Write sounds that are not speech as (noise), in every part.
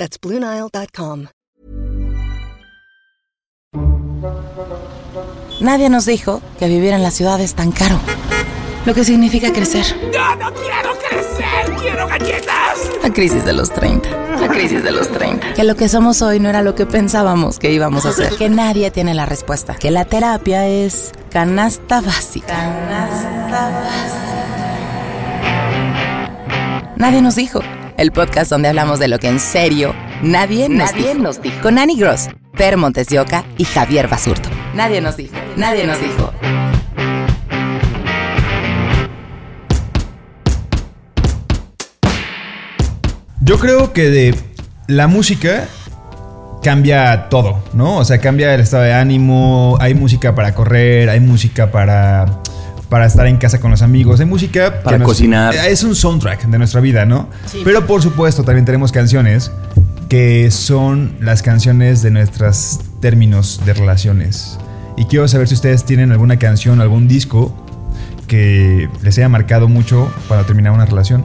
That's BlueNile.com. Nadie nos dijo que vivir en la ciudad es tan caro. Lo que significa crecer. ¡No, no quiero crecer! ¡Quiero galletas! La crisis de los 30. La crisis de los 30. Que lo que somos hoy no era lo que pensábamos que íbamos a hacer. Que nadie tiene la respuesta. Que la terapia es canasta básica. Canasta básica. Nadie nos dijo. El podcast donde hablamos de lo que en serio nadie, nos, Nadie dijo. nos dijo. Con Annie Gross, Per Montes de Oca y Javier Basurto. Nadie nos dijo. Nadie nos dijo. Yo creo que de la música cambia todo, ¿no? O sea, cambia el estado de ánimo, hay música para correr, hay música para, para estar en casa con los amigos, hay música Para cocinar. Es un soundtrack de nuestra vida, ¿no? Pero por supuesto también tenemos canciones que son las canciones de nuestros términos de relaciones. Y quiero saber si ustedes tienen alguna canción, algún disco que les haya marcado mucho para terminar una relación.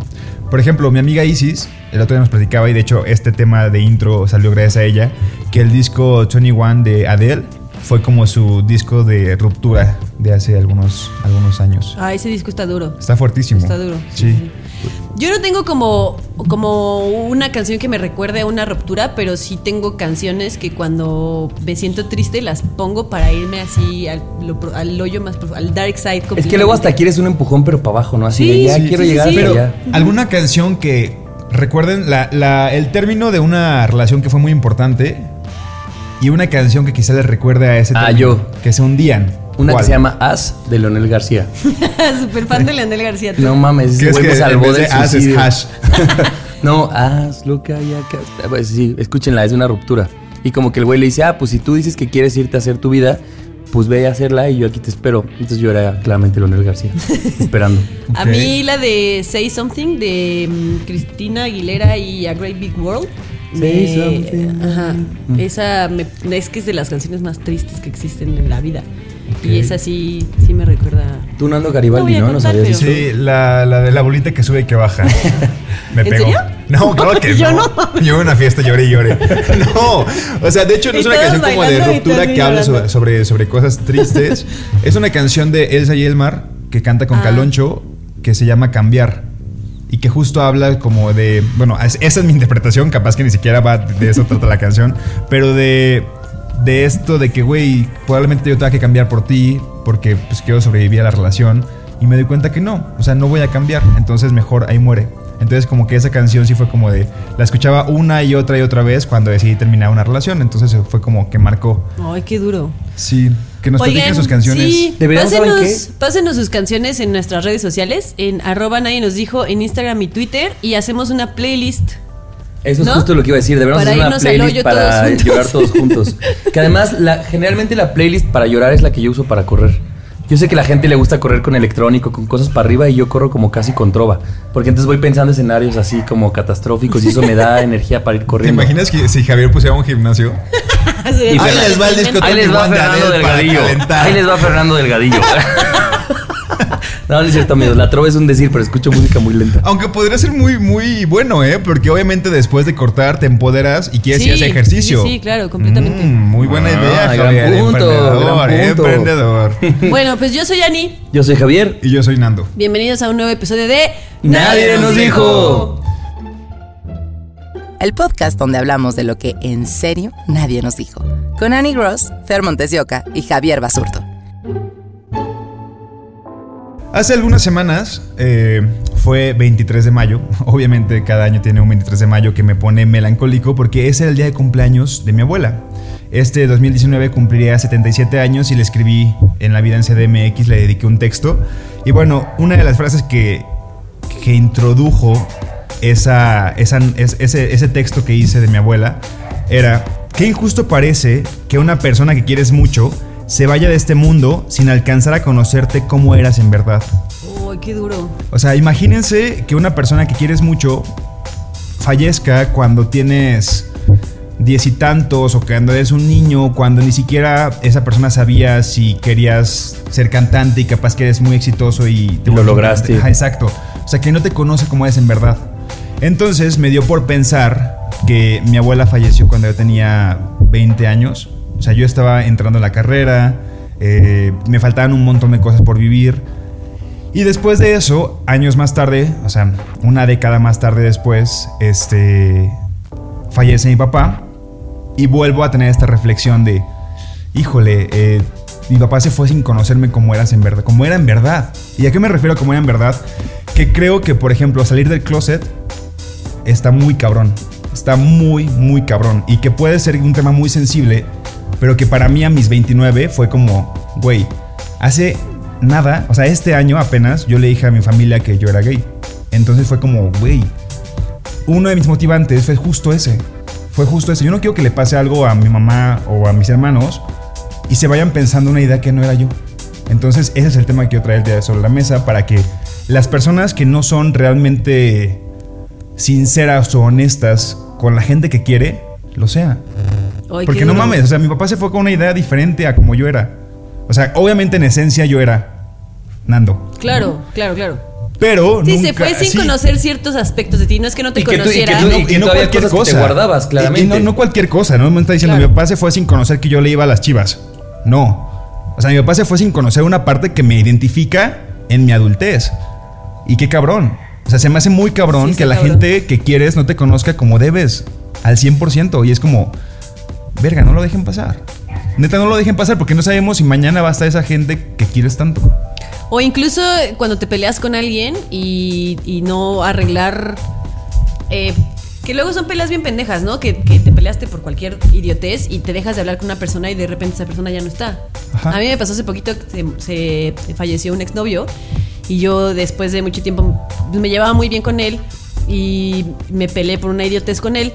Por ejemplo, mi amiga Isis, el otro día nos platicaba, y de hecho este tema de intro salió gracias a ella, que el disco 21 de Adele fue como su disco de ruptura de hace algunos, algunos años. Ah, ese disco está duro. Está fuertísimo. Está duro. Sí. Yo no tengo como, como una canción que me recuerde a una ruptura, pero sí tengo canciones que cuando me siento triste las pongo para irme así al, lo pro- al hoyo más profundo, al dark side. Es que luego hasta quieres un empujón, pero para abajo, ¿no? Así Sí, de ya sí, quiero sí, llegar Pero, allá. ¿alguna canción que recuerden la- la- el término de una relación que fue muy importante y una canción que quizá les recuerde a ese Ah, término? yo. Que se hundían. Una ¿Cuál? que se llama As de Leonel García. (laughs) Súper fan de Leonel García. tú. No mames, ¿Qué ese es güey que salvó del de as es suicidio. hash? (laughs) no, haz lo que haya que hacer. Pues sí, escúchenla, es una ruptura. Y como que el güey le dice, ah, pues si tú dices que quieres irte a hacer tu vida, pues ve a hacerla y yo aquí te espero. Entonces yo era claramente Leonel García, (laughs) esperando. A Ok. mí la de Say Something de mm, Cristina Aguilera y A Great Big World. Me-. Ajá. Esa me- es que es de las canciones más tristes que existen en la vida. Y esa sí, sí me recuerda. Tú, Nando Garibaldi, ¿no? ¿No contar, sabías pero- eso? Sí, la, la de la bolita que sube y que baja. (laughs) Me ¿En pegó. serio? No, claro que (laughs) Yo no. no. Yo en una fiesta lloré y lloré. (laughs) No. O sea, de hecho no Y es una canción como de ruptura que habla sobre, sobre cosas tristes. es una canción de Elsa y Elmar que canta con Ah. Caloncho que se llama Cambiar. Y que justo habla como de. Bueno, es- esa es mi (laughs) interpretación, capaz que ni siquiera va de eso trata la canción. Pero de. De esto de que, güey, probablemente yo tenga que cambiar por ti, porque pues quiero sobrevivir a la relación. Y me doy cuenta que no, o sea, no voy a cambiar, entonces mejor ahí muere. Entonces como que esa canción sí fue como de, la escuchaba una y otra y otra vez cuando decidí terminar una relación, entonces fue como que marcó. Ay, qué duro. Sí, que nos Oigan, platiquen sus canciones. Sí, Deberíamos, ¿saben pásenos, pásenos sus canciones en nuestras redes sociales, en arroba nadie nos dijo, en Instagram y Twitter, y hacemos una playlist. Eso es ¿No? justo lo que iba a decir. Deberíamos hacer una playlist para todos llorar todos (laughs) juntos. que además, la, generalmente la playlist para llorar es la que yo uso para correr. Yo sé que a la gente le gusta correr con electrónico, con cosas para arriba, y yo corro como casi con trova. Porque entonces voy pensando escenarios así como catastróficos y eso me da (laughs) energía para ir ¿Te corriendo. imaginas que si Javier pusiera un gimnasio? Y Ahí les va el disco Ahí les va 21 de Fernando Delgadillo. Ahí les va Fernando Delgadillo. (laughs) no, no es cierto, amigos. La trova es un decir, pero escucho música muy lenta. Aunque podría ser muy, muy bueno, ¿eh? Porque obviamente después de cortar te empoderas y quieres ir a Sí, hacer ejercicio. sí, sí, claro, completamente. Mm, muy buena Ah, idea, gran Javier. punto, emprendedor, gran punto. emprendedor. (laughs) Bueno, pues yo soy Ani. Yo soy Javier. y yo soy Nando. Bienvenidos a un nuevo episodio de Nadie nos dijo. El podcast donde hablamos de lo que en serio nadie nos dijo. Con Annie Gross, Fer Montes de Oca y Javier Basurto. Hace algunas semanas eh, fue 23 de mayo. (laughs) Obviamente cada año tiene un 23 de mayo que me pone melancólico porque ese era el día de cumpleaños de mi abuela. Este 2019 cumpliría 77 años y le escribí en la vida en CDMX, le dediqué un texto. Y bueno, una de las frases que, que introdujo esa, esa- es- ese, ese texto que hice de mi abuela era qué injusto parece que una persona que quieres mucho se vaya de este mundo sin alcanzar a conocerte como eras en verdad. Uy, qué duro. O sea, imagínense que una persona que quieres mucho fallezca cuando tienes diez y tantos o cuando eres un niño, cuando ni siquiera esa persona sabía si querías ser cantante y capaz que eres muy exitoso y te lo lograste. exacto. O sea, que no te conoce como eres en verdad. Entonces me dio por pensar que mi abuela falleció cuando yo tenía 20 años. O sea, yo estaba entrando a la carrera, eh, me faltaban un montón de cosas por vivir. Y después de eso, años más tarde, o sea, una década más tarde después, este, fallece mi papá y vuelvo a tener esta reflexión de, híjole, eh, mi papá se fue sin conocerme como eras en verdad, como era en verdad. ¿Y a qué me refiero como era en verdad? Que creo que, por ejemplo, salir del closet está muy cabrón. Está muy, muy cabrón. Y que puede ser un tema muy sensible, pero que para mí a mis 29 fue como, güey, hace nada, o sea, este año apenas yo le dije a mi familia que yo era gay. Entonces fue como, güey, uno de mis motivantes fue justo ese. Fue justo ese. Yo no quiero que le pase algo a mi mamá o a mis hermanos y se vayan pensando una idea que no era yo. Entonces ese es el tema que el día sobre la mesa para que las personas que no son realmente sinceras o honestas con la gente que quiere, lo sea. Porque no mames, o sea, mi papá se fue con una idea diferente a como yo era. O sea, obviamente en esencia yo era Nando. Claro, claro, claro. Pero sí, se fue sin conocer ciertos aspectos de ti. No es que no te conociera. y que, no, cualquier cosa. te guardabas, claramente. Y, no, cualquier cosa, ¿no? Me está diciendo, mi papá se fue sin conocer que yo le iba a las chivas. No. O sea, mi papá se fue sin conocer una parte que me identifica en mi adultez. Y qué cabrón. O sea, se me hace muy cabrón que la gente que quieres no te conozca como debes. Al 100%. Y es como, verga, no lo dejen pasar. Neta, no lo dejen pasar porque no sabemos si mañana va a estar esa gente que quieres tanto. O incluso cuando te peleas con alguien y, no arreglar... Eh, que luego son peleas bien pendejas, ¿no? Que, te peleaste por cualquier idiotez y te dejas de hablar con una persona y de repente esa persona ya no está. A mí me pasó hace poquito que se, falleció un exnovio y yo después de mucho tiempo me llevaba muy bien con él y me peleé por una idiotez con él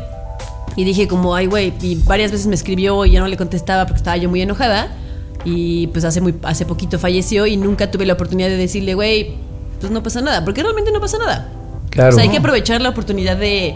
y dije como, ay, güey, y varias veces me escribió y ya no le contestaba porque estaba yo muy enojada. Y pues hace, muy, hace poquito falleció y nunca tuve la oportunidad de decirle, güey, pues no pasa nada, porque realmente no pasa nada. Claro. O sea, hay que aprovechar la oportunidad de,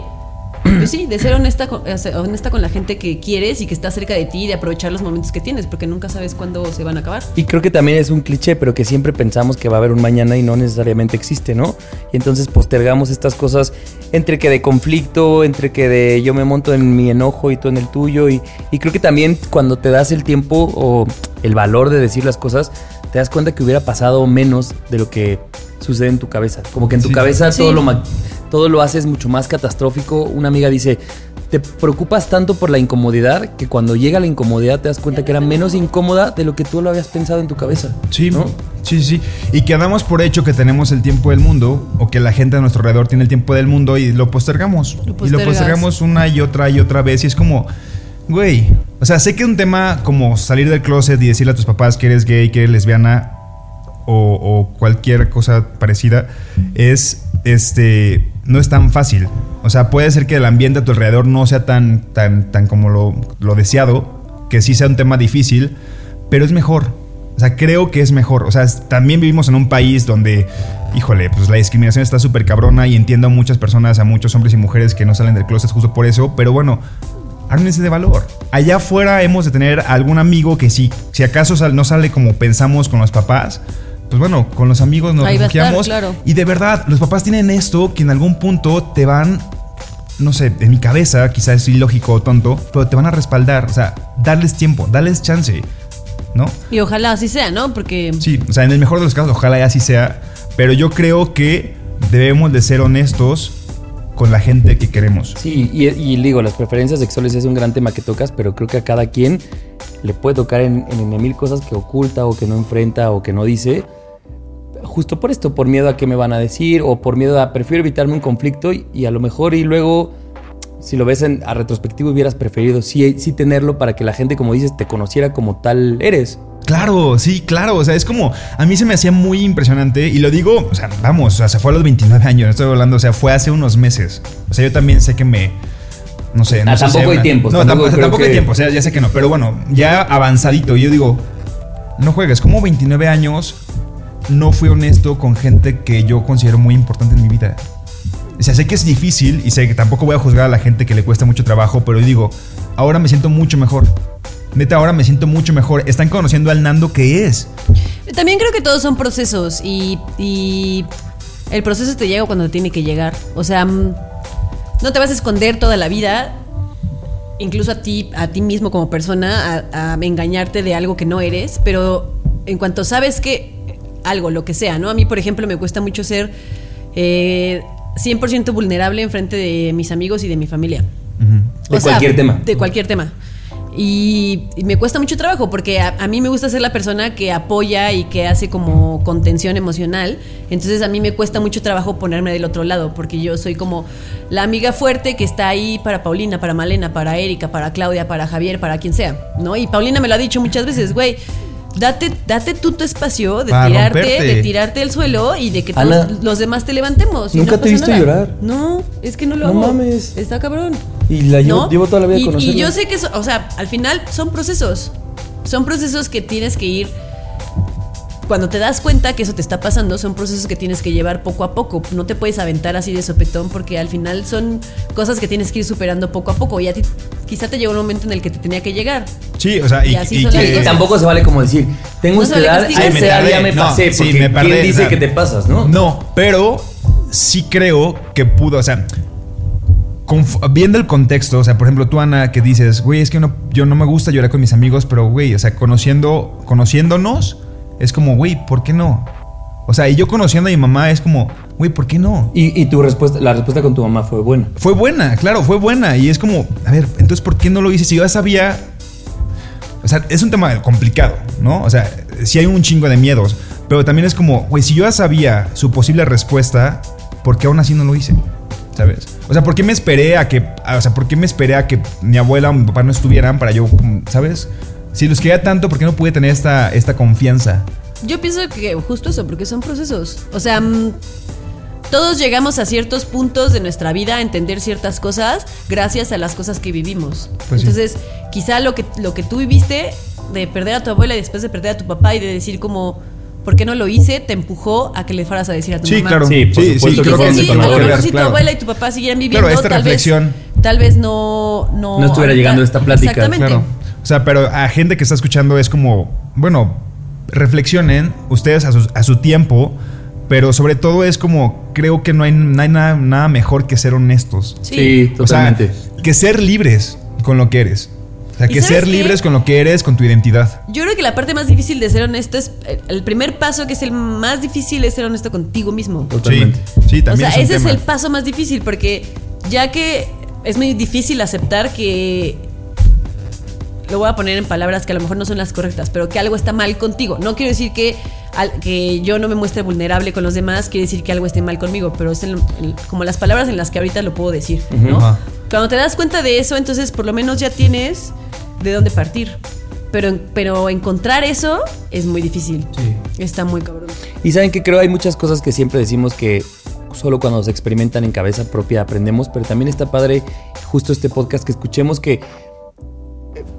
pues sí, de ser honesta con, honesta con la gente que quieres y que está cerca de ti y de aprovechar los momentos que tienes, porque nunca sabes cuándo se van a acabar. Y creo que también es un cliché, pero que siempre pensamos que va a haber un mañana y no necesariamente existe, ¿no? Y entonces postergamos estas cosas entre que de conflicto, entre que de yo me monto en mi enojo y tú en el tuyo. Y, y creo que también cuando te das el tiempo o el valor de decir las cosas, te das cuenta que hubiera pasado menos de lo que sucede en tu cabeza. Como que en tu cabeza todo, lo, todo lo haces mucho más catastrófico. Una amiga dice, te preocupas tanto por la incomodidad que cuando llega la incomodidad te das cuenta que era menos incómoda de lo que tú lo habías pensado en tu cabeza. Sí, ¿no? sí, sí. Y que damos por hecho que tenemos el tiempo del mundo o que la gente a nuestro alrededor tiene el tiempo del mundo y lo postergamos. y lo postergamos una y otra y otra vez y es como Güey, o sea, sé que un tema como salir del closet y decirle a tus papás que eres gay, que eres lesbiana o, cualquier cosa parecida es, este, no es tan fácil. O sea, puede ser que el ambiente a tu alrededor no sea tan, tan, tan como lo, lo deseado, que sí sea un tema difícil, pero es mejor. O sea, creo que es mejor. O sea, también vivimos en un país donde, híjole, pues la discriminación está súper cabrona y entiendo a muchas personas, a muchos hombres y mujeres que no salen del closet justo por eso, pero bueno, ármense de valor. Allá afuera hemos de tener algún amigo que si, si acaso no sale como pensamos con los papás, pues bueno, con los amigos nos refugiamos. Y de verdad, los papás tienen esto que en algún punto te van, no sé, en mi cabeza, quizás es ilógico o tonto, pero te van a respaldar. O sea, darles tiempo, darles chance, ¿no? Y ojalá así sea, ¿no? Porque... Sí, o sea, en el mejor de los casos, ojalá así sea. Pero yo creo que debemos de ser honestos con la gente que queremos. Sí, y, digo, las preferencias sexuales es un gran tema que tocas, pero creo que a cada quien le puede tocar en, mil cosas que oculta o que no enfrenta o que no dice. Justo por esto, por miedo a qué me van a decir o por miedo a prefiero evitarme un conflicto y, a lo mejor y luego, si lo ves en, a retrospectivo, hubieras preferido sí, sí tenerlo para que la gente, como dices, te conociera como tal eres. Claro, sí, claro. O sea, es como. A mí se me hacía muy impresionante. Y lo digo, o sea, vamos, o sea, se fue a los 29 años. No estoy hablando, o sea, fue hace unos meses. O sea, yo también sé que me. No sé. Ah, No sé si tampoco hay una- tiempos, No, tampoco tampoco, creo tampoco hay tiempo, o sea, ya sé que no. Pero bueno, ya avanzadito. Yo digo, no juegues. Como 29 años no fui honesto con gente que yo considero muy importante en mi vida. O sea, sé que es difícil y sé que tampoco voy a juzgar a la gente que le cuesta mucho trabajo, pero yo digo, ahora me siento mucho mejor. Neta, ahora me siento mucho mejor. Están conociendo al Nando que es. También creo que todos son procesos y, y el proceso te llega cuando te tiene que llegar. O sea, mm, no te vas a esconder toda la vida, incluso a ti, a ti mismo como persona, a, a engañarte de algo que no eres, pero en cuanto sabes que algo, lo que sea, ¿no? A mí, por ejemplo, me cuesta mucho ser eh, 100% vulnerable en frente de mis amigos y de mi familia. De cualquier tema. De cualquier tema. Y, me cuesta mucho trabajo porque a, a mí me gusta ser la persona que apoya y que hace como contención emocional. Entonces a mí me cuesta mucho trabajo ponerme del otro lado porque yo soy como la amiga fuerte que está ahí para Paulina, para Malena, para Erika, para Claudia, para Javier, para quien sea, ¿no? Y Paulina me lo ha dicho muchas veces, güey. Date, date tú tu espacio de Para tirarte, romperte. de tirarte el suelo y de que todos los demás te levantemos. y nunca no te pasa he visto nada. llorar. No, es que no lo No hago. mames. Está cabrón. Y la llevo, ¿no? llevo toda la vida y, conociendo. y yo sé que, eso- o sea, al final son procesos. Son procesos que tienes que ir. Cuando te das cuenta que eso te está pasando, son procesos que tienes que llevar poco a poco. No te puedes aventar así de sopetón porque al final son cosas que tienes que ir superando poco a poco. Y a ti quizá te llegó un momento en el que te tenía que llegar. Sí, o sea, y, Y así y son las que- Y cosas. tampoco se vale como decir, tengo No esta se vale edad, a Ay, me esa edad ya me No, pasé. sí, porque me tardé, ¿quién dice o sea, que te pasas, no? No, pero sí creo que pudo, o sea, viendo el contexto, o sea, por ejemplo, tú, Ana, que dices, güey, es que no, yo no me gusta llorar con mis amigos, pero, güey, o sea, conociendo, conociéndonos, es como, güey, ¿por qué no? O sea, y yo conociendo a mi mamá es como, güey, ¿por qué no? Y, y tu respuesta, la respuesta con tu mamá fue buena. Fue buena, claro, fue buena. Y es como, a ver, entonces, ¿por qué no lo hice? Si yo ya sabía. O sea, es un tema complicado, ¿no? O sea, sí hay un chingo de miedos. Pero también es como, güey, si yo ya sabía su posible respuesta, ¿por qué aún así no lo hice? ¿Sabes? O sea, ¿por qué me esperé a que. a- o sea, ¿por qué me esperé a que mi abuela o mi papá no estuvieran para yo. ¿Sabes? Si los quería tanto, ¿por qué no pude tener esta, esta confianza? Yo pienso que justo eso, porque son procesos. O sea, mm, todos llegamos a ciertos puntos de nuestra vida a entender ciertas cosas gracias a las cosas que vivimos. Pues sí. Entonces, quizá lo que, lo que tú viviste de perder a tu abuela y después de perder a tu papá y de decir como, ¿por qué no lo hice? Te empujó a que le fueras a decir a tu Sí, mamá. claro. Sí, por Sí, supuesto sí, que creo que sí, sí, sí, a si tu abuela y tu papá siguieran viviendo, Claro, esta tal reflexión. vez, tal vez no, no, No estuviera llegando esta plática, Exactamente. Claro. O sea, pero a gente que está escuchando es como, bueno, reflexionen ustedes a su, a su tiempo, pero sobre todo es como, creo que no hay, no hay nada, nada mejor que ser honestos. Sí. Sí, O sea, totalmente. que ser libres con lo que eres. O sea, ¿Y que ser qué? libres con lo que eres, con tu identidad. Yo creo que la parte más difícil de ser honesto es eh, el primer paso que es el más difícil es ser honesto contigo mismo. Totalmente. Sí, sí, O también sea, es un ese tema. es el paso más difícil porque ya que es muy difícil aceptar que lo voy a poner en palabras que a lo mejor no son las correctas, pero que algo está mal contigo. No quiero decir que, al- que yo no me muestre vulnerable con los demás, quiere decir que algo esté mal conmigo, pero es el- el- como las palabras en las que ahorita lo puedo decir. Cuando te das cuenta de eso, entonces por lo menos ya tienes de dónde partir. Pero, pero encontrar eso es muy difícil. Está muy cabrón. Y saben que creo hay muchas cosas que siempre decimos que solo cuando se experimentan en cabeza propia aprendemos, pero también está padre justo este podcast que escuchemos que,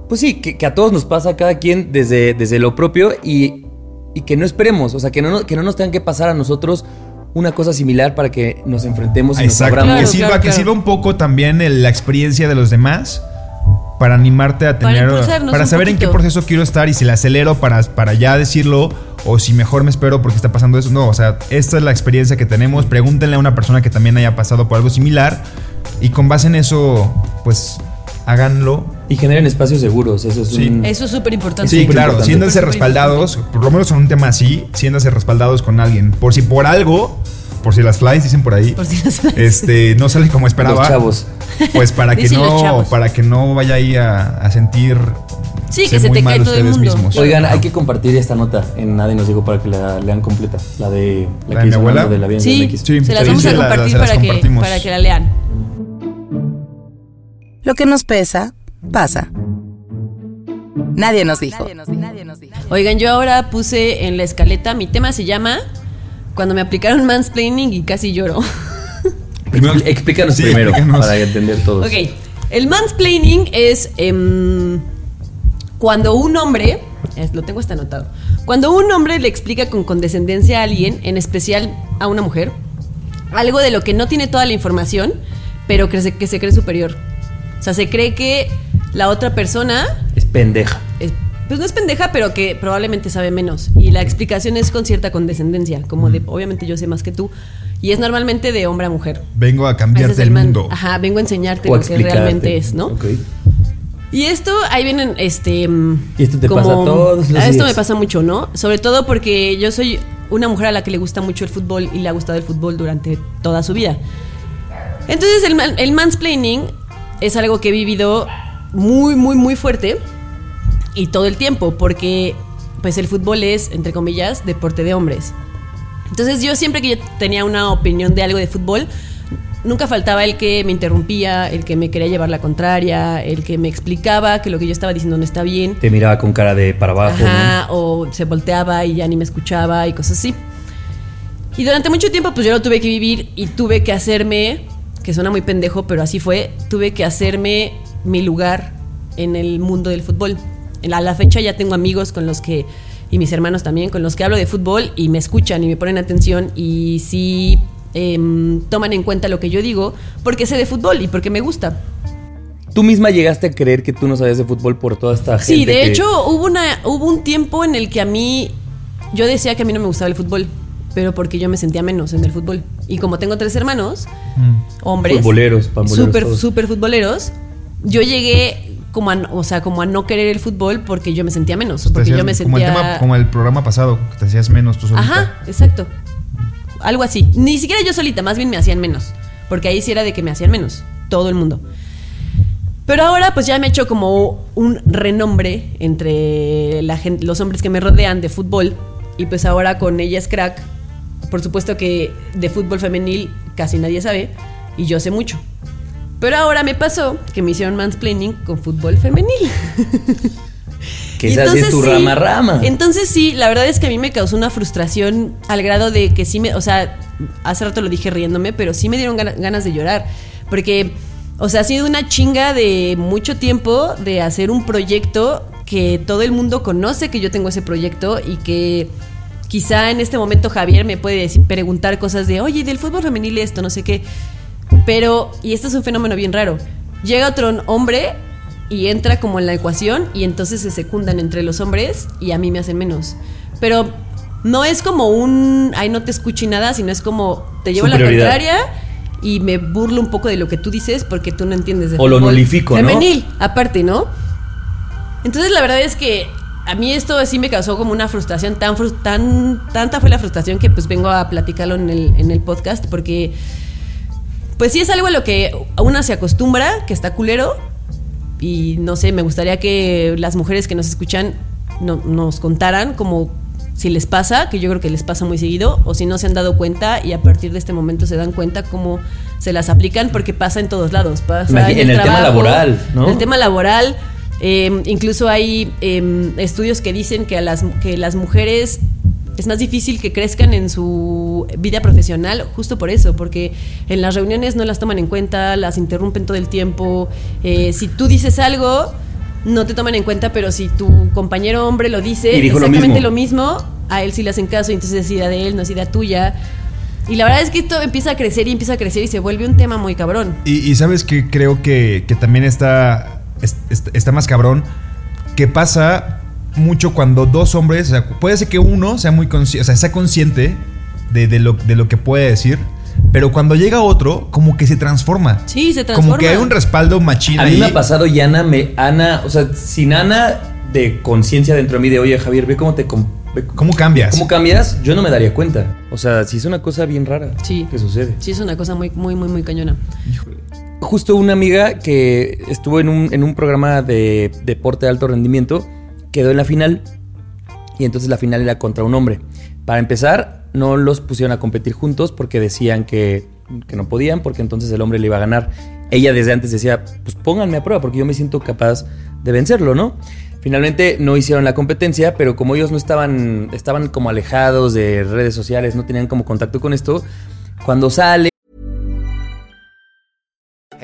pues sí, que, que a todos nos pasa, a cada quien desde, desde lo propio y, y que no esperemos, o sea, que no, que no nos tengan que pasar a nosotros una cosa similar para que nos enfrentemos y nos Exacto. que sirva, claro, que claro. sirva un poco también el- la experiencia de los demás para animarte a Para tener. Para un saber en qué proceso quiero estar y si la acelero para, para ya decirlo o si mejor me espero porque está pasando eso. No, o sea, esta es la experiencia que tenemos. Pregúntenle a una persona que también haya pasado por algo similar y con base en eso, pues háganlo. Y generen espacios seguros, eso es Sí. un... Eso es súper importante. Sí, claro, siéntanse respaldados, por lo menos en un tema así, siéntanse respaldados con alguien. Por si por algo, por si las flies dicen por ahí, Por si las flies. este, no sale como esperaba. Los chavos. Pues para (laughs) que no, para que no vaya ahí a, a sentir Sí, que se muy te mal cae todo el ustedes mundo. mismos. Oigan, hay que compartir esta nota en Nadie nos dijo para que la lean completa. La de ¿La la, de que mi hizo abuela? De la vida Sí. Sí, se las vamos sí, a compartir para, que, para que la lean. Lo que nos pesa, pasa. Nadie nos dijo. Oigan, yo ahora puse en la escaleta, mi tema se llama Cuando me aplicaron mansplaining y casi lloro. (laughs) Primero- (laughs) Explícanos Sí, primero explícanos. para entender todos. ok, El mansplaining es em, cuando un hombre, es- lo tengo hasta anotado, cuando un hombre le explica con condescendencia a alguien, en especial a una mujer, algo de lo que no tiene toda la información, pero que se, que se cree superior. O sea, se cree que la otra persona Es pendeja. es- pues no es pendeja, pero que probablemente sabe menos. Y la explicación es con cierta condescendencia, como de, obviamente yo sé más que tú. Y es normalmente de hombre a mujer. Vengo a cambiarte es el man- mundo. Ajá, vengo a enseñarte O lo que realmente es, ¿no? Ok. Y esto, ahí vienen, este... Y esto te pasa todos los a Esto días. me pasa mucho, ¿no? Sobre todo porque yo soy una mujer a la que le gusta mucho el fútbol y le ha gustado el fútbol durante toda su vida. Entonces el, man- el mansplaining es algo que he vivido muy, muy, muy fuerte y todo el tiempo, porque pues el fútbol es, entre comillas, deporte de hombres. Entonces yo siempre que yo tenía una opinión de algo de fútbol, nunca faltaba el que me interrumpía, el que me quería llevar la contraria, el que me explicaba que lo que yo estaba diciendo no está bien. Te miraba con cara de para abajo. Ajá, o se volteaba y ya ni me escuchaba y cosas así. Y durante mucho tiempo pues yo lo tuve que vivir y tuve que hacerme, que suena muy pendejo, pero así fue, tuve que hacerme mi lugar en el mundo del fútbol. A la fecha ya tengo amigos con los que, y mis hermanos también, con los que hablo de fútbol y me escuchan y me ponen atención y sí em, toman en cuenta lo que yo digo porque sé de fútbol y porque me gusta. Tú misma llegaste a creer que tú no sabías de fútbol por toda esta gente. Sí, de que- hecho hubo, una, hubo un tiempo en el que a mí, yo decía que a mí no me gustaba el fútbol, pero porque yo me sentía menos en el fútbol. Y como tengo tres hermanos, hombres, Futboleros, todos. súper futboleros, yo llegué como a, no- o sea, como a no querer el fútbol porque yo me sentía menos, Te porque hacías- yo me como, el sentía... tema, como el programa pasado, que te hacías menos tú solita. Ajá, exacto. Algo así. Ni siquiera yo solita, más bien me hacían menos. Porque ahí sí era de que me hacían menos. Todo el mundo. Pero ahora pues ya me he hecho como un renombre entre la gente, los hombres que me rodean de fútbol. Y pues ahora con ella es crack. Por supuesto que de fútbol femenil casi nadie sabe. Y yo sé mucho. Pero ahora me pasó que me hicieron mansplaining con fútbol femenil. (laughs) Que esa es tu sí, rama rama. Entonces sí, la verdad es que a mí me causó una frustración al grado de que sí me, o sea, hace rato lo dije riéndome, pero sí me dieron gana- ganas de llorar. Porque, o sea, ha sido una chinga de mucho tiempo de hacer un proyecto que todo el mundo conoce que yo tengo ese proyecto y que quizá en este momento Javier me puede decir- preguntar cosas de, oye, del fútbol femenil esto, no sé qué. Pero, y este es un fenómeno bien raro, llega otro hombre y entra como en la ecuación y entonces se secundan entre los hombres y a mí me hacen menos. Pero no es como un, ay, no te escucho y nada, sino es como, te llevo la contraria y me burlo un poco de lo que tú dices porque tú no entiendes de O lo fútbol nulifico, ¿no? Femenil, aparte, ¿no? Entonces la verdad es que a mí esto sí me causó como una frustración, tan, tan tanta fue la frustración que pues vengo a platicarlo en el, en el podcast porque pues sí es algo a lo que una se acostumbra, que está culero y no sé, me gustaría que las mujeres que nos escuchan no- nos contaran como si les pasa, que yo creo que les pasa muy seguido, o si no se han dado cuenta y a partir de este momento se dan cuenta cómo se las aplican, porque pasa en todos lados. Pasa en el tema laboral, ¿no? En el tema laboral, eh, incluso hay eh, estudios que dicen que, a las, que las mujeres es más difícil que crezcan en su vida profesional justo por eso, porque en las reuniones no las toman en cuenta, las interrumpen todo el tiempo. eh, si tú dices algo, no te toman en cuenta, pero si tu compañero hombre lo dice lo exactamente mismo. lo mismo, a él sí le hacen caso y entonces es idea de él, no es idea tuya. Y la verdad es que esto empieza a crecer y empieza a crecer y se vuelve un tema muy cabrón. Y, y sabes que creo que, que también está, es- es- está más cabrón, que pasa mucho cuando dos hombres, o sea, puede ser que uno sea muy consciente, o sea, sea consciente de, de lo, de lo que puede decir, pero cuando llega otro, como que se transforma. Sí, se transforma. Como que hay un respaldo machín A mí me ha pasado y Ana me. Ana, o sea, sin Ana de conciencia dentro de mí de, oye, Javier, ve cómo te. ve ¿Cómo cambias? ¿Cómo cambias? Yo no me daría cuenta. O sea, sí es una cosa bien rara Sí. que sucede. Sí, es una cosa muy, muy, muy, muy cañona. Justo una amiga que estuvo en un, en un programa de deporte de alto rendimiento quedó en la final y entonces la final era contra un hombre. Para empezar, no los pusieron a competir juntos porque decían que, que no podían, porque entonces el hombre le iba a ganar. Ella desde antes decía, pues pónganme a prueba porque yo me siento capaz de vencerlo, ¿no? Finalmente no hicieron la competencia, pero como ellos no estaban, estaban como alejados de redes sociales, no tenían como contacto con esto, cuando sale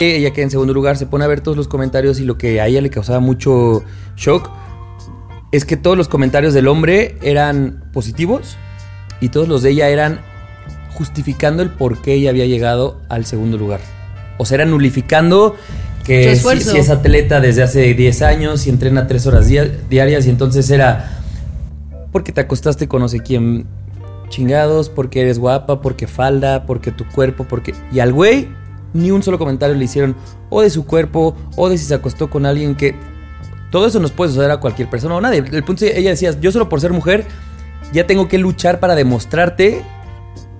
Ella queda en segundo lugar, se pone a ver todos los comentarios y lo que a ella le causaba mucho shock es que todos los comentarios del hombre eran positivos y todos los de ella eran justificando el por qué ella había llegado al segundo lugar. O sea, era nulificando que si, si es atleta desde hace 10 años y entrena 3 horas dia- diarias y entonces era porque te acostaste con no sé quién chingados, porque eres guapa, porque falda, porque tu cuerpo, porque... Y al güey ni un solo comentario le hicieron o de su cuerpo o de si se acostó con alguien que... Todo eso nos puede suceder a cualquier persona o nadie. El punto es que ella decía, yo solo por ser mujer ya tengo que luchar para demostrarte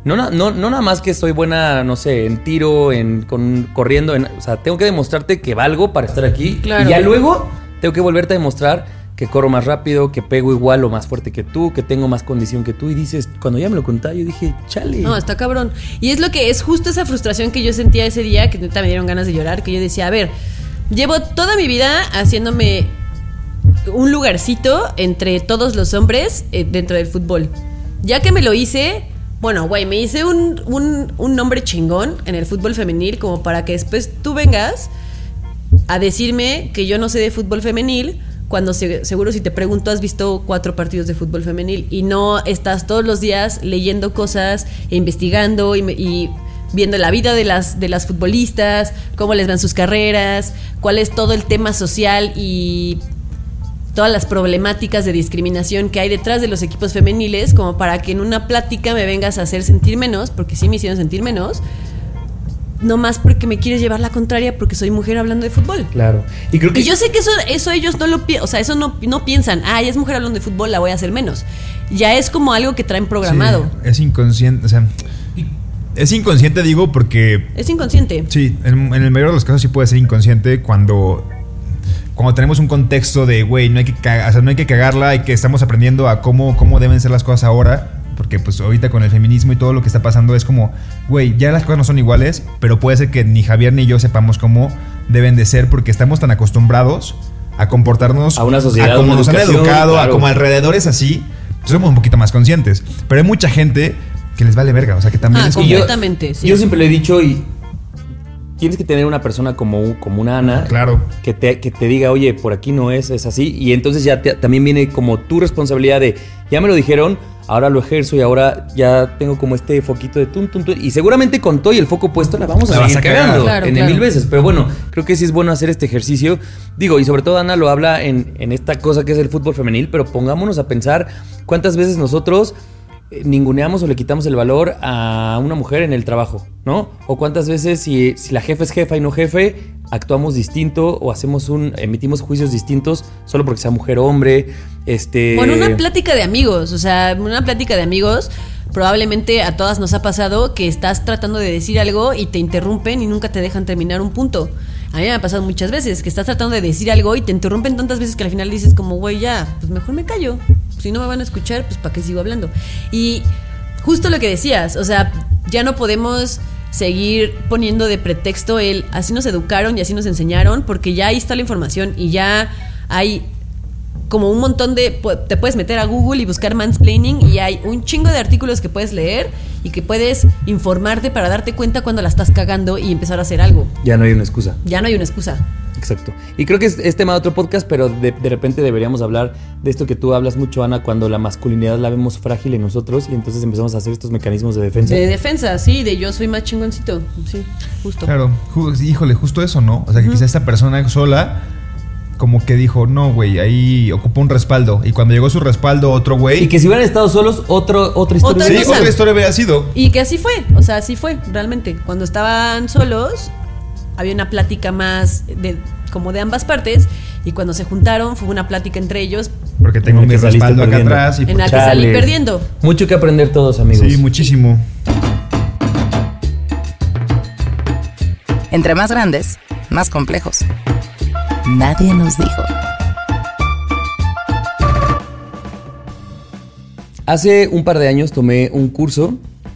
no, no, no nada más que soy buena, no sé, en tiro, en con, corriendo, en- o sea, tengo que demostrarte que valgo para estar aquí. Claro. Y ya luego tengo que volverte a demostrar que corro más rápido, que pego igual o más fuerte que tú, que tengo más condición que tú. Y dices, cuando ella me lo contaba, yo dije, chale. No, está cabrón. Y es lo que es justo esa frustración que yo sentía ese día, que neta me dieron ganas de llorar, que yo decía, a ver, llevo toda mi vida haciéndome un lugarcito entre todos los hombres eh, dentro del fútbol. Ya que me lo hice, bueno, güey, me hice un, un, un nombre chingón en el fútbol femenil como para que después tú vengas a decirme que yo no sé de fútbol femenil cuando se- seguro si te pregunto has visto cuatro partidos de fútbol femenil y no estás todos los días leyendo cosas e investigando y, y viendo la vida de las, de las futbolistas, cómo les van sus carreras, cuál es todo el tema social y todas las problemáticas de discriminación que hay detrás de los equipos femeniles, como para que en una plática me vengas a hacer sentir menos, porque sí me hicieron sentir menos, no más porque me quieres llevar la contraria porque soy mujer hablando de fútbol. Claro. Y creo que Y yo sé que eso, eso ellos no lo piensan, o sea, eso no, no piensan, ah, ya es mujer hablando de fútbol, la voy a hacer menos. Ya es como algo que traen programado. Sí, es inconsciente, o sea, es inconsciente digo porque Es inconsciente. Sí, en, en el mayor de los casos sí puede ser inconsciente cuando, cuando tenemos un contexto de, güey, no hay que cagar, o sea, no hay que cagarla y que estamos aprendiendo a cómo, cómo deben ser las cosas ahora. Porque pues ahorita con el feminismo y todo lo que está pasando es como, güey, ya las cosas no son iguales, pero puede ser que ni Javier ni yo sepamos cómo deben de ser porque estamos tan acostumbrados a comportarnos A una sociedad, a como nos han educado, a claro. como alrededor es así, pues somos un poquito más conscientes. Pero hay mucha gente que les vale verga, o sea, que también Ah, es como... Y yo- Completamente, sí. Yo siempre lo he dicho y tienes que tener una persona como, como una Ana. Claro. Que te, que te diga, oye, por aquí no es, es así. Y entonces ya te- también viene como tu responsabilidad de, ya me lo dijeron, ahora lo ejerzo y ahora ya tengo como este foquito de tun, tun, tun. Y seguramente con todo y el foco puesto la vamos a La seguir a cagar. cagando Claro, en claro. mil veces. Pero bueno, creo que sí es bueno hacer este ejercicio. Digo, y sobre todo Ana lo habla en, en esta cosa que es el fútbol femenil, pero pongámonos a pensar cuántas veces nosotros eh, ninguneamos o le quitamos el valor a una mujer en el trabajo, ¿no? O cuántas veces si, si la jefa es jefa y no jefe, actuamos distinto o hacemos un, emitimos juicios distintos solo porque sea mujer o hombre. Este. Bueno, una plática de amigos, o sea, una plática de amigos, probablemente a todas nos ha pasado que estás tratando de decir algo y te interrumpen y nunca te dejan terminar un punto. A mí me ha pasado muchas veces que estás tratando de decir algo y te interrumpen tantas veces que al final dices como, güey, ya, pues mejor me callo. Si no me van a escuchar, pues para qué sigo hablando. Y justo lo que decías, o sea, ya no podemos seguir poniendo de pretexto el así nos educaron y así nos enseñaron, porque ya ahí está la información y ya hay como un montón de... Te puedes meter a Google y buscar mansplaining y hay un chingo de artículos que puedes leer y que puedes informarte para darte cuenta cuando la estás cagando y empezar a hacer algo. Ya no hay una excusa. Ya no hay una excusa. Exacto. Y creo que es, es tema de otro podcast, pero de, de repente deberíamos hablar de esto que tú hablas mucho, Ana, cuando la masculinidad la vemos frágil en nosotros y entonces empezamos a hacer estos mecanismos de defensa. De defensa, sí, de yo soy más chingoncito. Sí, justo. Claro, híjole, justo eso, ¿no? O sea, que quizá esta persona sola como que dijo, no, güey, ahí ocupa un respaldo. Y cuando llegó su respaldo, otro güey... Y que si hubieran estado solos, otro, otra historia. Otra sí, cosa. otra historia hubiera sido. Y que así fue, o sea, así fue, realmente. Cuando estaban solos, había una plática más de como de ambas partes, y cuando se juntaron fue una plática entre ellos Porque tengo mi respaldo acá perdiendo. atrás. Y en la pues, que salí perdiendo. Mucho que aprender todos, amigos. sí, muchísimo. Entre más grandes, más complejos. Nadie nos dijo. Hace un par de años tomé un curso,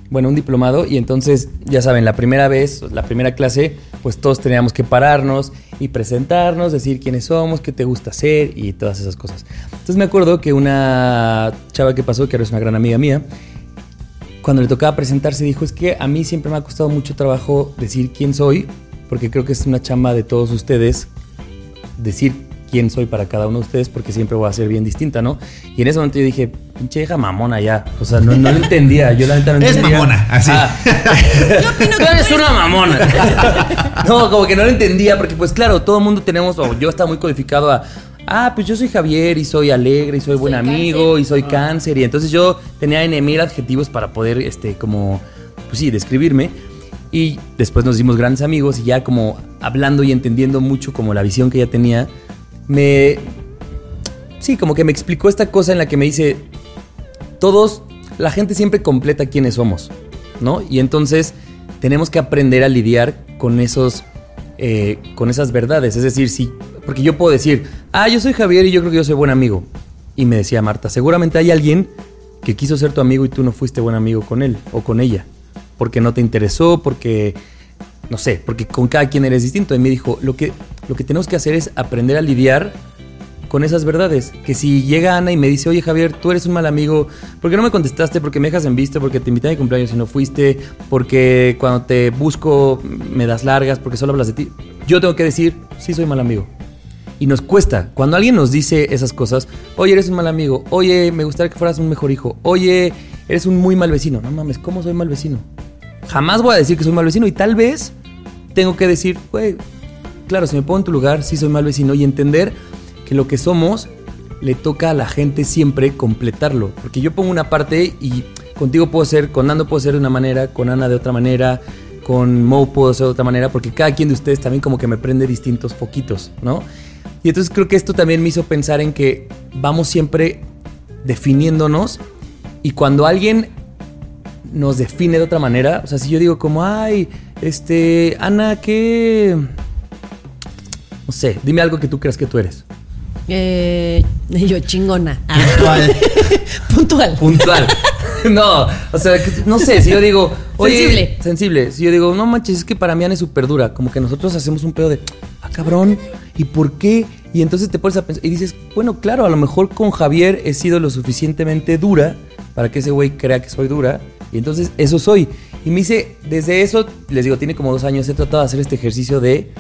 bueno, un diplomado, y entonces, ya saben, la primera vez, la primera clase, pues todos teníamos que pararnos y presentarnos, decir quiénes somos, qué te gusta hacer y todas esas cosas. Entonces me acuerdo que una chava que pasó, que ahora es una gran amiga mía, cuando le tocaba presentarse dijo, es que a mí siempre me ha costado mucho trabajo decir quién soy, porque creo que es una chamba de todos ustedes decir quién soy para cada uno de ustedes porque siempre voy a ser bien distinta, ¿no? Y en ese momento yo dije, pinche hija mamona ya. O sea, no, no lo entendía. Yo la neta no Es mamona, así. Ah. (laughs) Tú eres una mamona. (laughs) no, como que no lo entendía porque pues claro, todo el mundo tenemos, o yo estaba muy codificado a... Ah, pues yo soy Javier y soy alegre y soy buen amigo y soy cáncer y entonces yo tenía en mil adjetivos para poder, este, como, pues sí, describirme. Y después nos hicimos grandes amigos y ya como hablando y entendiendo mucho como la visión que ella tenía, me... Sí, como que me explicó esta cosa en la que me dice, todos, la gente siempre completa quiénes somos, ¿no? Y entonces tenemos que aprender a lidiar con esos, eh, con esas verdades. Es decir, sí, porque yo puedo decir, ah, yo soy Javier y yo creo que yo soy buen amigo. Y me decía Marta, seguramente hay alguien que quiso ser tu amigo y tú no fuiste buen amigo con él o con ella. Porque no te interesó, porque, no sé, porque con cada quien eres distinto. Y me dijo, lo que, lo que tenemos que hacer es aprender a lidiar con esas verdades. Que si llega Ana y me dice, oye Javier, tú eres un mal amigo, ¿por qué no me contestaste? Porque me dejas en visto, porque te invité a mi cumpleaños y no fuiste, porque cuando te busco me das largas, porque solo hablas de ti. Yo tengo que decir, sí soy mal amigo. Y nos cuesta. Cuando alguien nos dice esas cosas, oye, eres un mal amigo, oye, me gustaría que fueras un mejor hijo, oye, eres un muy mal vecino. No mames, ¿cómo soy mal vecino? Jamás voy a decir que soy mal vecino y tal vez tengo que decir, güey, claro, si me pongo en tu lugar, sí soy mal vecino y entender que lo que somos le toca a la gente siempre completarlo. Porque yo pongo una parte y contigo puedo ser, con Nando puedo ser de una manera, con Ana de otra manera, con Mo puedo ser de otra manera, porque cada quien de ustedes también como que me prende distintos foquitos, ¿no? Y entonces creo que esto también me hizo pensar en que vamos siempre definiéndonos y cuando alguien nos define de otra manera, o sea, si yo digo como, ay, este, Ana, ¿qué? No sé, dime algo que tú creas que tú eres. Eh, yo chingona. Ah, Puntual. (laughs) puntual. Puntual. (laughs) no, o sea, no sé, si yo digo, oye, Sensible. sensible. Si yo digo, no manches, es que para mí Ana es súper dura. Como que nosotros hacemos un pedo de, ah, cabrón, ¿y por qué? Y entonces te pones a pensar y dices, bueno, claro, a lo mejor con Javier he sido lo suficientemente dura para que ese güey crea que soy dura. Y entonces eso soy. Y me dice, desde eso, les digo, tiene como dos años, he tratado de hacer este ejercicio de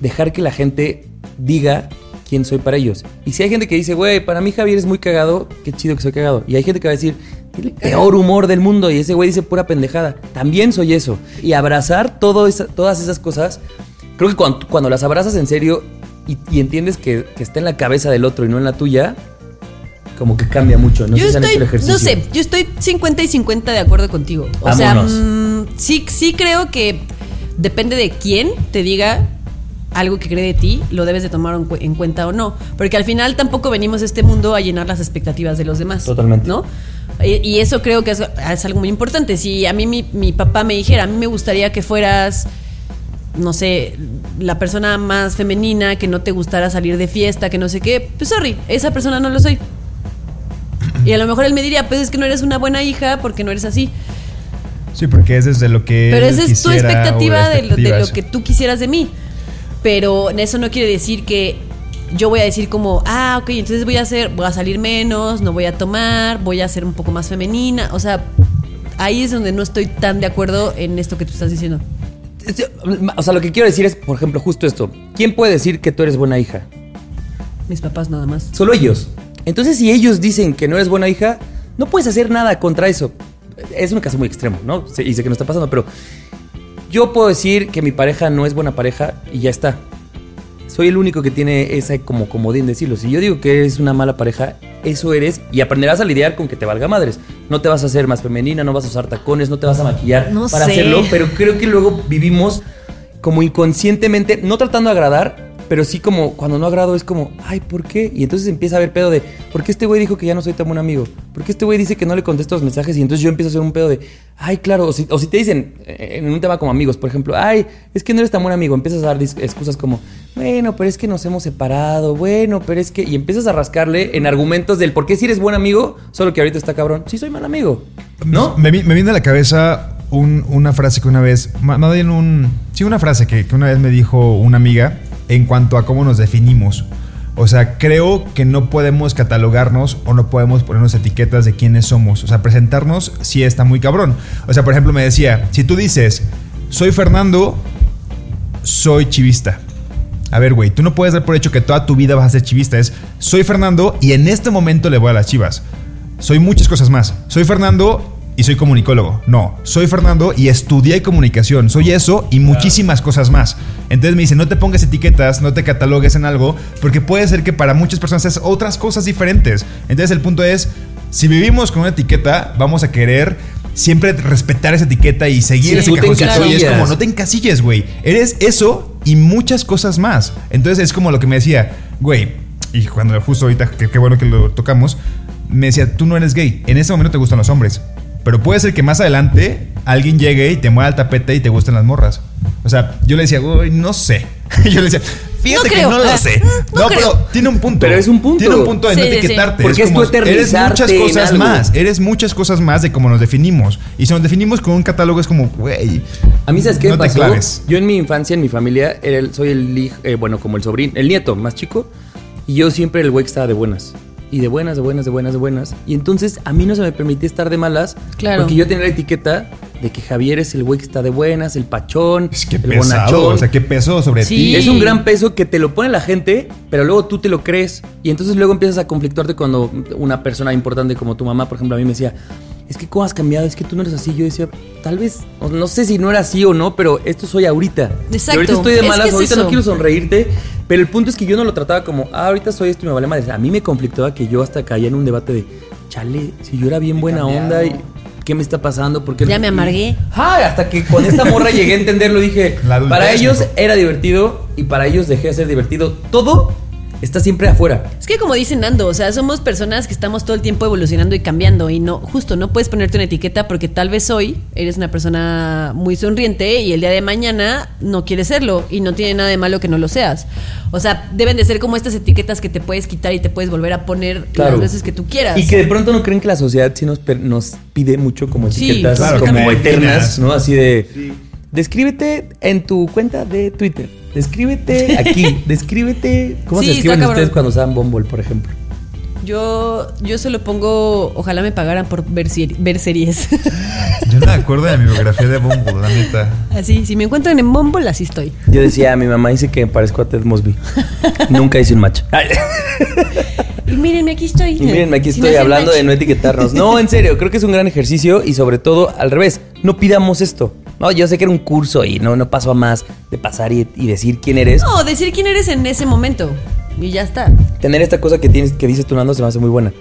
dejar que la gente diga quién soy para ellos. Y si hay gente que dice, güey, para mí Javier es muy cagado, qué chido que soy cagado. Y hay gente que va a decir, tiene el peor humor del mundo y ese güey dice pura pendejada. También soy eso. Y abrazar todas esas cosas, creo que cuando, las abrazas en serio y, entiendes que está en la cabeza del otro y no en la tuya, como que cambia mucho. No yo sé si han estoy, hecho el ejercicio. no sé, yo estoy 50 y 50 de acuerdo contigo. O sea, Vámonos. mm, sí, sí creo que depende de quién te diga algo que cree de ti, lo debes de tomar en, cu- en cuenta o no. Porque al final tampoco venimos a este mundo a llenar las expectativas de los demás. Totalmente. ¿No? Y, y eso creo que es, es algo muy importante. Si a mí mi, mi papá me dijera, a mí me gustaría que fueras no sé, la persona más femenina, que no te gustara salir de fiesta, que no sé qué, pues sorry, esa persona no lo soy. Y a lo mejor él me diría, pues es que no eres una buena hija porque no eres así. Sí, porque es desde lo que. Pero esa es tu expectativa de lo, de lo que tú quisieras de mí. Pero eso no quiere decir que yo voy a decir como, ah, ok, entonces voy a hacer, voy a salir menos, no voy a tomar, voy a ser un poco más femenina. O sea, ahí es donde no estoy tan de acuerdo en esto que tú estás diciendo. O sea, lo que quiero decir es, por ejemplo, justo esto. ¿Quién puede decir que tú eres buena hija? Mis papás nada más. Solo ellos. Entonces, si ellos dicen que no eres buena hija, no puedes hacer nada contra eso. Es un caso muy extremo, ¿no? Y sé que no está pasando, pero yo puedo decir que mi pareja no es buena pareja y ya está. Soy el único que tiene ese como comodín decirlo. Si yo digo que eres una mala pareja, eso eres y aprenderás a lidiar con que te valga madres. No te vas a hacer más femenina, no vas a usar tacones, no te vas a maquillar No para sé. hacerlo, pero creo que luego vivimos como inconscientemente, no tratando de agradar, pero sí como cuando no agrado es como, ay, ¿por qué? Y entonces empieza a haber pedo de, ¿por qué este güey dijo que ya no soy tan buen amigo? ¿Por qué este güey dice que no le contesto los mensajes? Y entonces yo empiezo a hacer un pedo de, ay, claro, o si, te dicen eh, en un tema como amigos, por ejemplo, ay, es que no eres tan buen amigo, empiezas a dar excusas como, bueno, pero es que nos hemos separado, bueno, pero es que, y empiezas a rascarle en argumentos del por qué si eres buen amigo, solo que ahorita está cabrón, sí soy mal amigo, ¿no? Me, vi- me viene a la cabeza un- una frase que una vez, más bien un, sí, una frase que una vez me dijo una amiga en cuanto a cómo nos definimos. O sea, creo que no podemos catalogarnos o no podemos ponernos etiquetas de quiénes somos. O sea, presentarnos sí está muy cabrón. O sea, por ejemplo, me decía, si tú dices, soy Fernando, soy chivista. A ver, güey, tú no puedes dar por hecho que toda tu vida vas a ser chivista. Es, soy Fernando y en este momento le voy a las chivas. Soy muchas cosas más. Soy Fernando y soy comunicólogo. No, soy Fernando y estudié comunicación. Soy eso y muchísimas cosas más. Entonces me dice, no te pongas etiquetas, no te catalogues en algo, porque puede ser que para muchas personas es otras cosas diferentes. Entonces el punto es, si vivimos con una etiqueta, vamos a querer siempre respetar esa etiqueta y seguir Sí, ese cajoncito. Y es como, no te encasilles, güey. Eres eso y muchas cosas más. Entonces es como lo que me decía, güey, y cuando justo ahorita, qué bueno que lo tocamos, me decía, tú no eres gay. En ese momento te gustan los hombres. Pero puede ser que más adelante alguien llegue y te mueva el tapete y te gusten las morras. O sea, yo le decía, güey, no sé. (laughs) yo le decía, fíjate No que no lo Ah, sé. no No, pero tiene un punto. Pero es un punto. Tiene un punto de Sí, no sí, sí. etiquetarte. Porque es como, tú eres muchas cosas más. Eres muchas cosas más de cómo nos definimos. Y si nos definimos con un catálogo es como, güey. A mí, ¿sabes qué no me te pasó? claves. Yo en mi infancia, en mi familia, era el- soy el hijo, eh, bueno, como el sobrino, el nieto más chico. Y yo siempre el güey que estaba de buenas. Y de buenas, de buenas, de buenas, de buenas. Y entonces a mí no se me permitía estar de malas. Claro. Porque yo tenía la etiqueta de que Javier es el güey que está de buenas, el pachón, Es que el pesado. bonachón. O sea, qué peso sobre Sí. ti. Es un gran peso que te lo pone la gente, pero luego tú te lo crees. Y entonces luego empiezas a conflictuarte cuando una persona importante como tu mamá, por ejemplo, a mí me decía, es que cómo has cambiado, es que tú no eres así. Yo decía, tal vez, no sé si no era así o no, pero esto soy ahorita. Y Exacto. ahorita estoy de Es malas, es ahorita no quiero sonreírte. Pero el punto es que yo no lo trataba como, ah, ahorita soy esto y me vale madre. A mí me conflictaba que yo hasta caía en un debate de, chale, si yo era bien buena onda y... ¿Qué me está pasando? ¿Por qué Ya me amargué. Ay, hasta que con esta morra llegué a entenderlo, dije, (laughs) para ellos era divertido y para ellos dejé de ser divertido. Todo está siempre afuera. Es que como dice Nando, o sea, somos personas que estamos todo el tiempo evolucionando y cambiando y no, justo no puedes ponerte una etiqueta porque tal vez hoy eres una persona muy sonriente y el día de mañana no quieres serlo y no tiene nada de malo que no lo seas. O sea, deben de ser como estas etiquetas que te puedes quitar y te puedes volver a poner Claro. las veces que tú quieras. Y que de pronto no creen que la sociedad sí nos, per- nos pide mucho como Sí, etiquetas claro, como como eternas, eternas. ¿no? Así de, descríbete en tu cuenta de Twitter. Descríbete (laughs) aquí. descríbete. ¿Cómo Sí, se escriben cabrón. ustedes cuando usaban Bumble, por ejemplo? Yo, yo solo pongo, ojalá me pagaran por ver, ver series. (laughs) Yo no me acuerdo de mi biografía de Bumble, la neta. así, si me encuentran en Bumble, así estoy. Yo decía, mi mamá dice que me parezco a Ted Mosby. (laughs) Nunca hice un match. Y mírenme, aquí estoy. Y mírenme, aquí Si no estoy hablando de no etiquetarnos. No, en serio, creo que es un gran ejercicio y sobre todo al revés, no pidamos esto. No, yo sé que era un curso y no, no paso a más de pasar y, y decir quién eres. No, decir quién eres en ese momento. Y ya está. Tener esta cosa que tienes que dices tú, Nando, se me hace muy buena.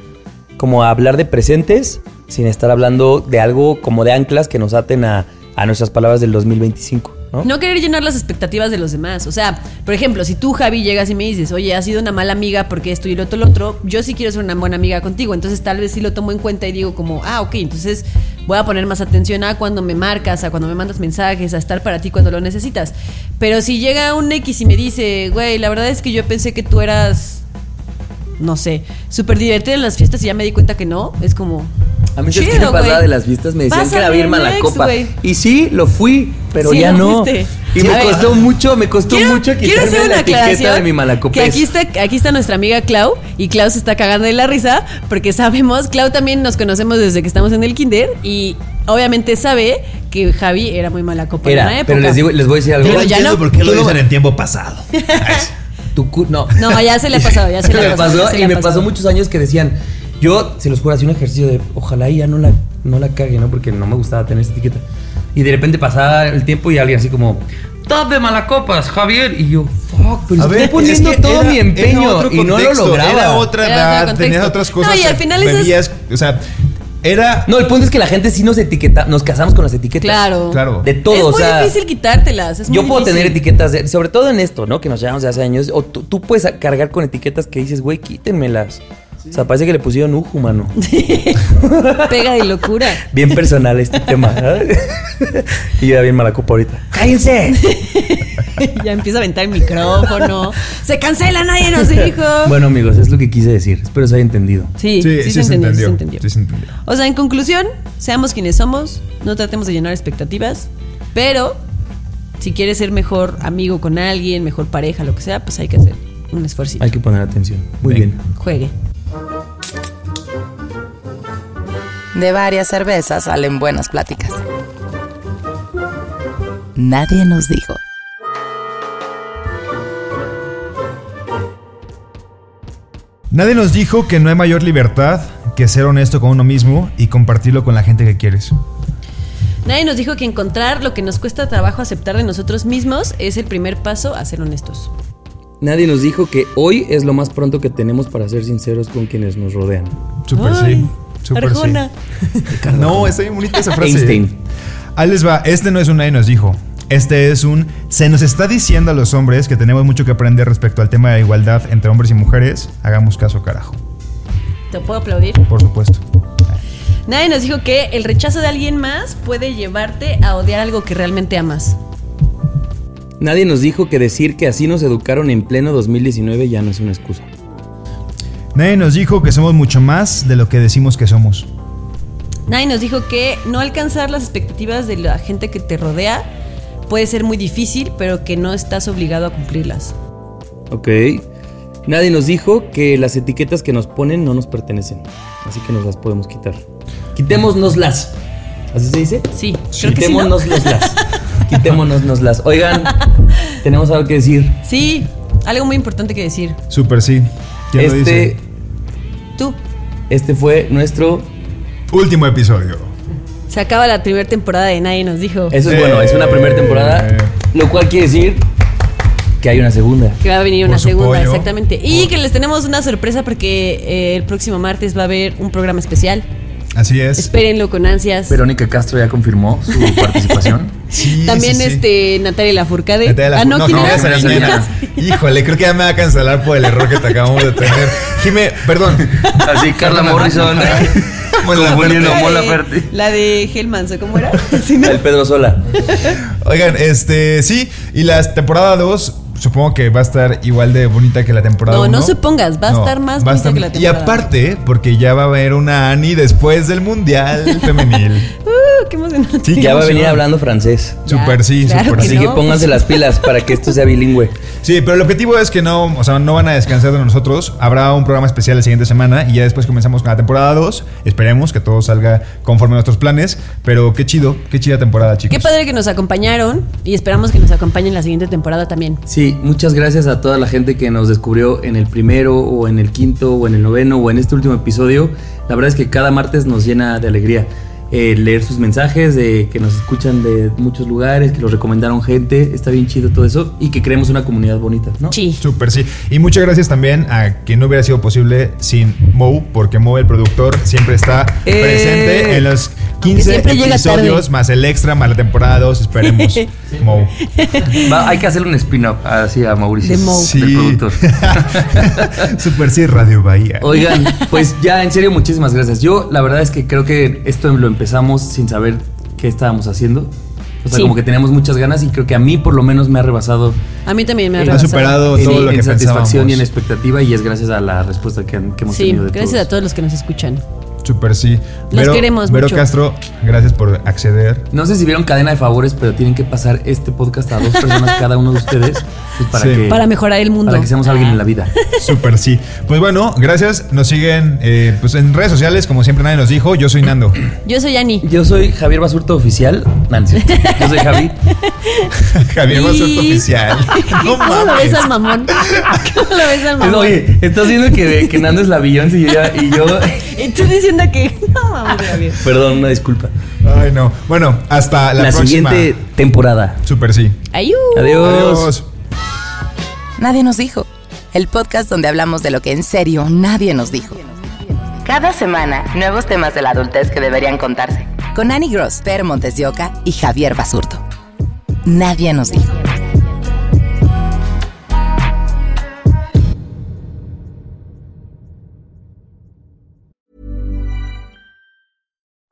Como hablar de presentes sin estar hablando de algo como de anclas que nos aten a, a nuestras palabras del 2025, ¿no? No querer llenar las expectativas de los demás. O sea, por ejemplo, si tú, Javi, llegas y me dices, oye, has sido una mala amiga porque esto y lo otro, lo otro, yo sí quiero ser una buena amiga contigo. Entonces, tal vez sí lo tomo en cuenta y digo, como, ah, ok, entonces voy a poner más atención a cuando me marcas, a cuando me mandas mensajes, a estar para ti cuando lo necesitas. Pero si llega un X y me dice, güey, la verdad es que yo pensé que tú eras. No sé, súper divertida en las fiestas y ya me di cuenta que no. Es como. A mí, ¿sabes qué chido, me pasaba de las fiestas? Me decían que era bien mala copa. Y sí, lo fui, pero Sí, ya lo no. fuiste. Y me ver. costó mucho, me costó Quiero- mucho quiero quitarme hacer la una etiqueta aclaración de mi malacopés. Que aquí está, aquí está nuestra amiga Clau y Clau se está cagando de la risa porque sabemos, Clau también nos conocemos desde que estamos en el kinder y obviamente sabe que Javi era muy mala copa en una época. pero les, digo, les voy a decir algo. Pero ya no. por qué Tú no- en tiempo pasado. (laughs) Tu cu- no. No, ya se le ha pasado, ya se le ha (laughs) pasado. pasó y me pasó muchos años que decían, yo se los juro, hacía un ejercicio de ojalá y ya no la, no la cague, ¿no? Porque no me gustaba tener esta etiqueta. Y de repente pasaba el tiempo y alguien así como, top de malacopas, Javier. Y yo, fuck, pero A estoy ver, poniendo es que todo era- mi empeño era otro y no lo contexto, lograba. Era otra Era otro edad, contexto. tenías otras No, cosas. y al final bebías, o sea, Era. No, el punto es que la gente sí nos etiqueta, nos casamos con las etiquetas. Claro. Claro. De todo, es o muy sea. difícil quitártelas. es muy Yo puedo difícil. tener etiquetas, de- sobre todo en esto, ¿no? Que nos llevamos de hace años. O tú, tú puedes cargar con etiquetas que dices, güey, quítenmelas. O sea, parece que le pusieron uju, mano. (laughs) Pega de locura. Bien personal este (laughs) tema. ¿sabes? y yo era bien malacopa ahorita. ¡Cállense! (laughs) ya empieza a aventar el micrófono. Se cancela, nadie nos dijo. Bueno, amigos, es lo que quise decir. Espero se haya entendido. sí, Sí, sí, se entendió. sí se entendió. Sí se entendió. O sea, en conclusión, seamos quienes somos, no tratemos de llenar expectativas, pero si quieres ser mejor amigo con alguien, mejor pareja, lo que sea, pues hay que hacer un esfuerzo. Hay que poner atención. Muy Venga. bien. Juegue. De varias cervezas salen buenas pláticas. Nadie nos dijo. Nadie nos dijo que no hay mayor libertad que ser honesto con uno mismo y compartirlo con la gente que quieres. Nadie nos dijo que encontrar lo que nos cuesta trabajo aceptar de nosotros mismos es el primer paso a ser honestos. Nadie nos dijo que hoy es lo más pronto que tenemos para ser sinceros con quienes nos rodean. Súper Ay, sí. Súper Arjona. sí. No, está bien bonita esa frase. Einstein. Ahí les va. Este no es un nadie nos dijo. Este es un se nos está diciendo a los hombres que tenemos mucho que aprender respecto al tema de la igualdad entre hombres y mujeres. Hagamos caso, carajo. ¿Te puedo aplaudir? Por supuesto. Nadie nos dijo que el rechazo de alguien más puede llevarte a odiar algo que realmente amas. Nadie nos dijo que decir que así nos educaron en pleno 2019 ya no es una excusa. Nadie nos dijo que somos mucho más de lo que decimos que somos. Nadie nos dijo que no alcanzar las expectativas de la gente que te rodea puede ser muy difícil, pero que no estás obligado a cumplirlas. Ok. Nadie nos dijo que las etiquetas que nos ponen no nos pertenecen. Así que nos las podemos quitar. Quitémonoslas. ¿Así se dice? Sí, creo que sí, ¿no? Quitémonoslas. (laughs) Quitémonoslas. Oigan, tenemos algo que decir. Sí, algo muy importante que decir. Súper sí. ¿Quién lo Este, dice? Tú, este fue nuestro. Último episodio. se acaba la primera temporada de Nadie nos dijo Eso es bueno, es una primera temporada. Eh. Lo cual quiere decir que hay una segunda. que va a venir Por una segunda, pollo. exactamente. Y que les tenemos una sorpresa porque eh, el próximo martes va a haber un programa especial. Así es. Espérenlo con ansias. Verónica Castro ya confirmó su (laughs) participación. Sí, También sí, sí. este Natalia Lafourcade. Natalia ah, Lafourcade. no, No, ¿quién no, Salinas. (laughs) Híjole, creo que ya me va a cancelar por el error que te acabamos de tener. Jime, perdón. Así, Carla Morrison. Confundiendo (laughs) La de- Mon Laferte. La de Hellman, ¿o cómo era? (laughs) Sí, ¿no? El Pedro Sola. Oigan, este, sí, y la temporada 2 supongo que va a estar igual de bonita que la temporada No, 1. no supongas, va a estar más bonita que la Y temporada. aparte, porque ya va a haber una Ani después del Mundial Femenil. (laughs) Qué emocionante. Sí, Ya va a venir hablando francés. Súper sí, claro súper que Así sí. que pónganse las pilas para que esto sea bilingüe. Sí, pero el objetivo es que no, o sea, no van a descansar de nosotros. Habrá un programa especial la siguiente semana y ya después comenzamos con la temporada 2. Esperemos que todo salga conforme a nuestros planes. Pero qué chido, qué chida temporada, chicos. Qué padre que nos acompañaron y esperamos que nos acompañen la siguiente temporada también. Sí, muchas gracias a toda la gente que nos descubrió en el primero o en el quinto o en el noveno o en este último episodio. La verdad es que cada martes nos llena de alegría. Eh, leer sus mensajes, de que nos escuchan de muchos lugares, que los recomendaron gente, está bien chido todo eso y que creemos una comunidad bonita, ¿no? Sí. Súper, sí. Y muchas gracias también a que no hubiera sido posible sin Mo, porque Mo, el productor, siempre está ¡Eh! presente en los 15 siempre llega episodios, más el extra, más la temporada 2. Esperemos, Mo. Va, hay que hacerle un spin-off así a Mauricio, De Mo. Sí. productor. (laughs) Súper, sí, Radio Bahía. Oigan, pues ya en serio muchísimas gracias. Yo la verdad es que creo que esto lo empezamos sin saber qué estábamos haciendo. O sea, Sí. como que teníamos muchas ganas y creo que a mí por lo menos me ha rebasado A mí también me ha Ha Ha rebasado. superado en, todo lo en que satisfacción y en expectativa y es gracias a la respuesta que, han- que hemos Sí, tenido de gracias todos. a todos los que nos escuchan. Súper, sí. Los queremos Vero mucho. Castro, gracias por acceder. No sé si vieron cadena de favores, pero tienen que pasar este podcast a dos personas cada uno de ustedes pues, para, Sí. que, Para mejorar el mundo. para que seamos alguien en la vida. (laughs) Súper, sí. Pues bueno, gracias. Nos siguen eh, pues en redes sociales, como siempre nadie nos dijo. Yo soy Nando. (clears throat) Yo soy Ani. Yo soy Javier Basurto Oficial. Nancy. Yo soy Javi. (laughs) Javier Y- Basurto Oficial. (laughs) No ¿Cómo lo mames. ves al mamón? ¿Cómo lo ves al mamón? Oye, estás viendo que, que Nando es la Beyoncé y yo, ya- y yo Y tú diciendo que. (laughs) No, Javier. Perdón, una disculpa. Ay, no. Bueno, hasta la, La, próxima. siguiente temporada. Súper, sí. Ayú. Adiós. Adiós. Nadie nos dijo. El podcast donde hablamos de lo que en serio nadie nos dijo. Cada semana, nuevos temas de la adultez que deberían contarse. Con Annie Gross, Per Montes de Oca y Javier Basurto. Nadie nos dijo.